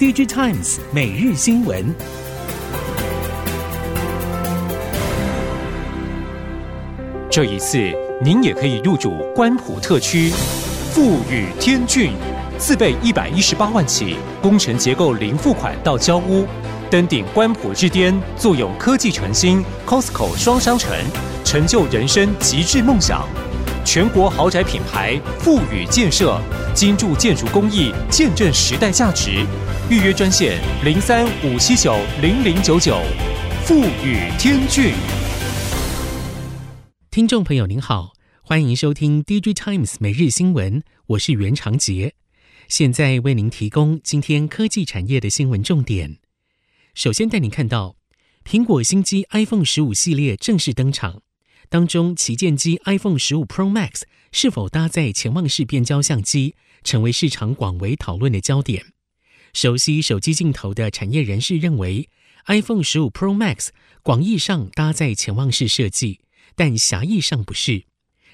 DG Times 每日新闻。这一次，您也可以入主关埔特区，富宇天骏，自备一百一十八万起，工程结构零付款到交屋，登顶关埔之巅，坐拥科技城新 Costco 双商城，成就人生极致梦想。全国豪宅品牌富宇建设，精铸建筑工艺，见证时代价值。预约专线零三五七九零零九九，富宇天峻。听众朋友您好，欢迎收听《DG Times》每日新闻，我是袁长杰，现在为您提供今天科技产业的新闻重点。首先带您看到，苹果新机 iPhone 十五系列正式登场，当中旗舰机 iPhone 十五 Pro Max 是否搭载潜望式变焦相机，成为市场广为讨论的焦点。熟悉手机镜头的产业人士认为，iPhone 十五 Pro Max 广义上搭载潜望式设计。但狭义上不是。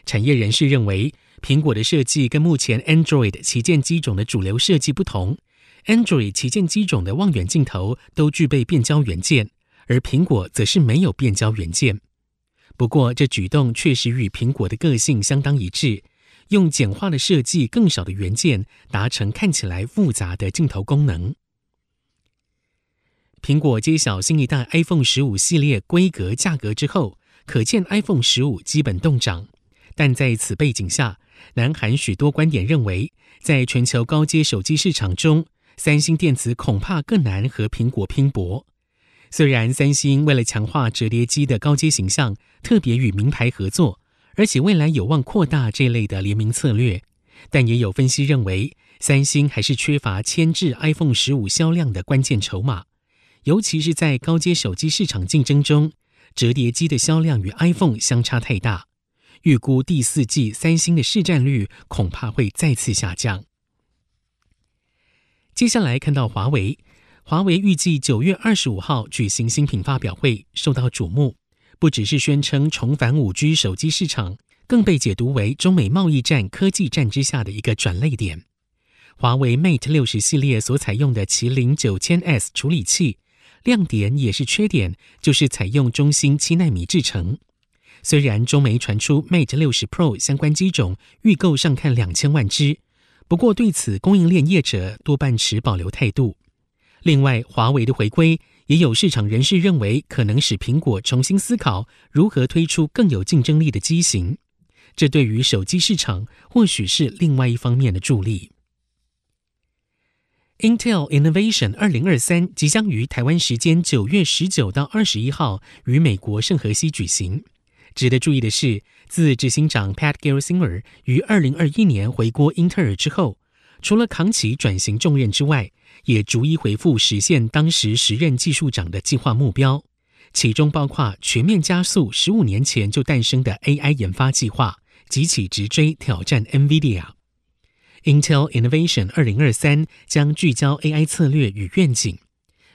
产业人士认为，苹果的设计跟目前 Android 旗舰机种的主流设计不同。Android 旗舰机种的望远镜头都具备变焦元件，而苹果则是没有变焦元件。不过，这举动确实与苹果的个性相当一致，用简化的设计、更少的元件，达成看起来复杂的镜头功能。苹果揭晓新一代 iPhone 十五系列规格、价格之后。可见 iPhone 十五基本动涨，但在此背景下，南韩许多观点认为，在全球高阶手机市场中，三星电子恐怕更难和苹果拼搏。虽然三星为了强化折叠机的高阶形象，特别与名牌合作，而且未来有望扩大这类的联名策略，但也有分析认为，三星还是缺乏牵制 iPhone 十五销量的关键筹码，尤其是在高阶手机市场竞争中。折叠机的销量与 iPhone 相差太大，预估第四季三星的市占率恐怕会再次下降。接下来看到华为，华为预计九月二十五号举行新品发表会，受到瞩目。不只是宣称重返五 G 手机市场，更被解读为中美贸易战、科技战之下的一个转捩点。华为 Mate 六十系列所采用的麒麟九千 S 处理器。亮点也是缺点，就是采用中芯七纳米制程。虽然中媒传出 Mate 60 Pro 相关机种预购上看两千万只，不过对此供应链业者多半持保留态度。另外，华为的回归也有市场人士认为，可能使苹果重新思考如何推出更有竞争力的机型，这对于手机市场或许是另外一方面的助力。Intel Innovation 二零二三即将于台湾时间九月十九到二十一号于美国圣荷西举行。值得注意的是，自执行长 Pat Gelsinger 于二零二一年回国英特尔之后，除了扛起转型重任之外，也逐一回复实现当时时任技术长的计划目标，其中包括全面加速十五年前就诞生的 AI 研发计划，急起直追挑战 NVIDIA。Intel Innovation 二零二三将聚焦 AI 策略与愿景。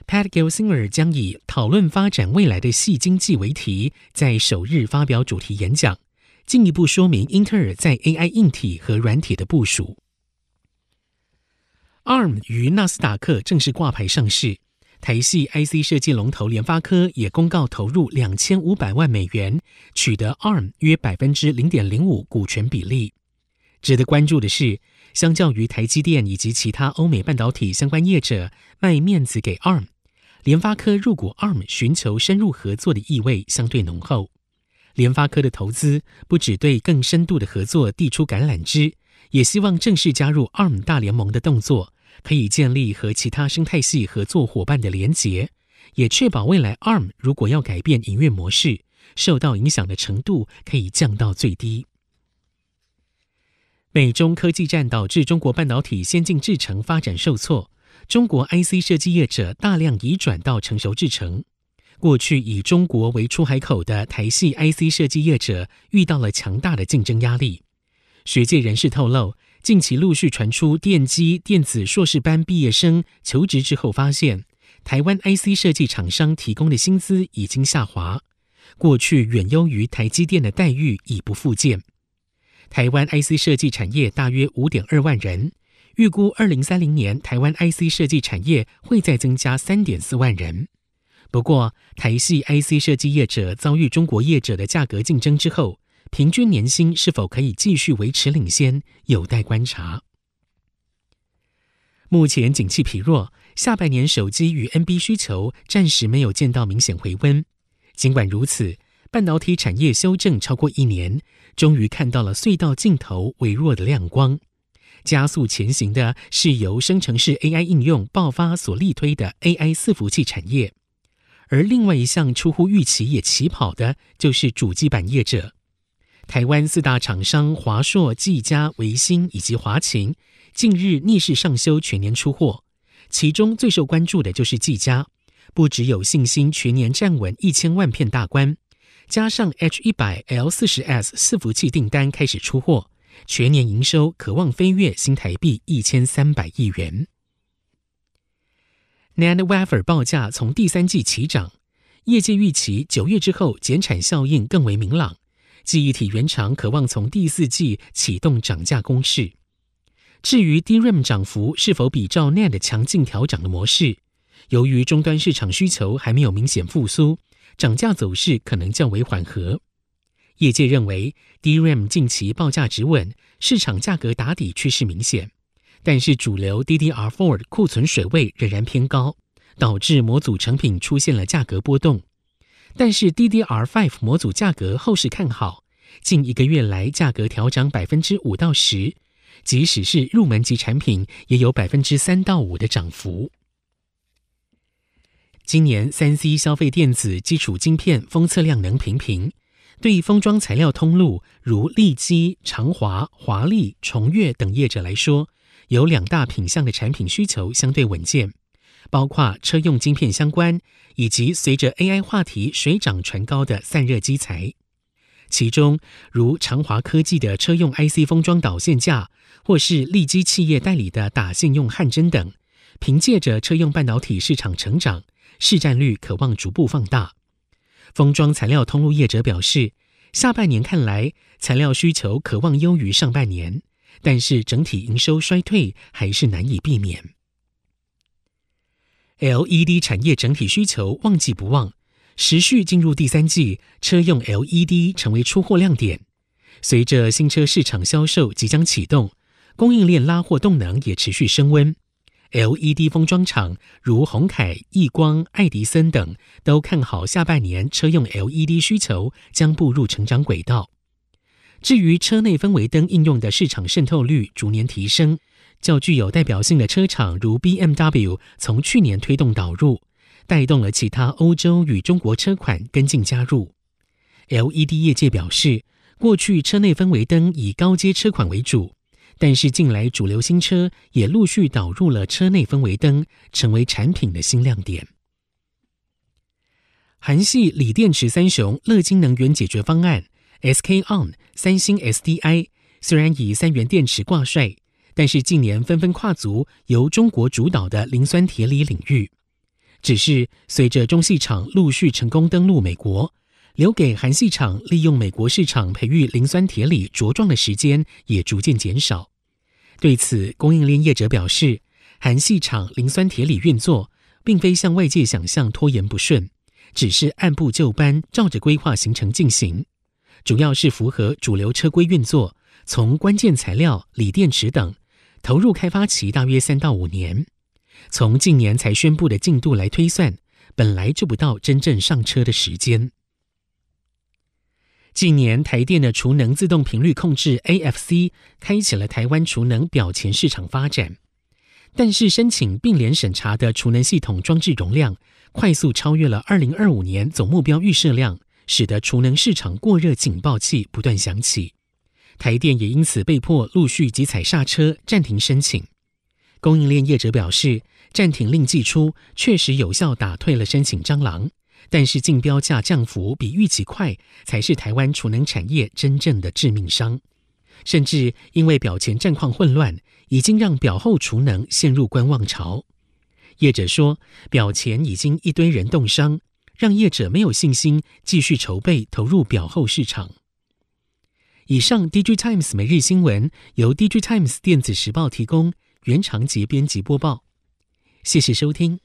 Pat Gelsinger 将以讨论发展未来的矽经济为题，在首日发表主题演讲，进一步说明英特尔在 AI 硬体和软体的部署。ARM 于纳斯达克正式挂牌上市，台系 IC 设计龙头联发科也公告投入两千五百万美元，取得 ARM 约百分之零点零五股权比例。值得关注的是，相较于台积电以及其他欧美半导体相关业者卖面子给 ARM，联发科入股 ARM 寻求深入合作的意味相对浓厚。联发科的投资不只对更深度的合作递出橄榄枝，也希望正式加入 ARM 大联盟的动作，可以建立和其他生态系合作伙伴的连结，也确保未来 ARM 如果要改变营运模式，受到影响的程度可以降到最低。美中科技战导致中国半导体先进制程发展受挫，中国 IC 设计业者大量移转到成熟制程。过去以中国为出海口的台系 IC 设计业者遇到了强大的竞争压力。学界人士透露，近期陆续传出电机电子硕士班毕业生求职之后发现，台湾 IC 设计厂商提供的薪资已经下滑，过去远优于台积电的待遇已不复见。台湾 IC 设计产业大约五点二万人，预估二零三零年台湾 IC 设计产业会再增加三点四万人。不过，台系 IC 设计业者遭遇中国业者的价格竞争之后，平均年薪是否可以继续维持领先，有待观察。目前景气疲弱，下半年手机与 NB 需求暂时没有见到明显回温。尽管如此，半导体产业修正超过一年，终于看到了隧道尽头微弱的亮光。加速前行的是由生成式 AI 应用爆发所力推的 AI 伺服器产业，而另外一项出乎预期也起跑的，就是主机板业者。台湾四大厂商华硕、技嘉、微星以及华擎近日逆势上修全年出货，其中最受关注的就是技嘉，不只有信心全年站稳一千万片大关，加上 H 一百 L 四十 S 伺服器订单开始出货，全年营收可望飞跃新台币一千三百亿元。NAND Wafer 报价从第三季起涨，业界预期九月之后减产效应更为明朗。记忆体原厂可望从第四季启动涨价攻势。至于 DRAM 涨幅是否比照 NAND 强劲调涨的模式，由于终端市场需求还没有明显复苏，涨价走势可能较为缓和。业界认为 DRAM 近期报价止稳，市场价格打底趋势明显，但是主流 DDR4 库存水位仍然偏高，导致模组成品出现了价格波动。但是 DDR5 模组价格后市看好，近一个月来价格调涨百分之五到十，即使是入门级产品也有百分之三到五的涨幅。今年三 C 消费电子基础晶片封测量能平平，对封装材料通路如利基、长华、华丽、崇越等业者来说，有两大品项的产品需求相对稳健。包括车用晶片相关，以及随着 AI 话题水涨船高的散热机材，其中如长华科技的车用 IC 封装导线架，或是利基企业代理的打线用焊针等，凭借着车用半导体市场成长，市占率可望逐步放大。封装材料通路业者表示，下半年看来材料需求可望优于上半年，但是整体营收衰退还是难以避免。LED 产业整体需求旺季不旺，持续进入第三季，车用 LED 成为出货亮点。随着新车市场销售即将启动，供应链拉货动能也持续升温。LED 封装厂如鸿凯、亿光、爱迪森等都看好下半年车用 LED 需求将步入成长轨道。至于车内氛围灯应用的市场渗透率逐年提升。较具有代表性的车厂如 BMW，从去年推动导入，带动了其他欧洲与中国车款跟进加入。LED 业界表示，过去车内氛围灯以高阶车款为主，但是近来主流新车也陆续导入了车内氛围灯，成为产品的新亮点。韩系锂电池三雄乐金能源解决方案 SK On、三星 SDI 虽然以三元电池挂帅。但是近年纷纷跨足由中国主导的磷酸铁锂领域，只是随着中系厂陆续成功登陆美国，留给韩系厂利用美国市场培育磷酸铁锂茁壮的时间也逐渐减少。对此，供应链业者表示，韩系厂磷酸铁锂运作并非像外界想象拖延不顺，只是按部就班，照着规划行程进行，主要是符合主流车规运作，从关键材料、锂电池等。投入开发期大约三到五年，从近年才宣布的进度来推算，本来就不到真正上车的时间。近年台电的储能自动频率控制 AFC 开启了台湾储能表前市场发展，但是申请并联审查的储能系统装置容量快速超越了二零二五年总目标预设量，使得储能市场过热警报器不断响起。台电也因此被迫陆续急踩刹车，暂停申请。供应链业者表示，暂停令寄出，确实有效打退了申请蟑螂，但是竞标价降幅比预期快，才是台湾储能产业真正的致命伤。甚至因为表前战况混乱，已经让表后储能陷入观望潮。业者说，表前已经一堆人冻伤，让业者没有信心继续筹备投入表后市场。以上 D J Times 每日新闻由 D J Times 电子时报提供，原长杰编辑播报。谢谢收听。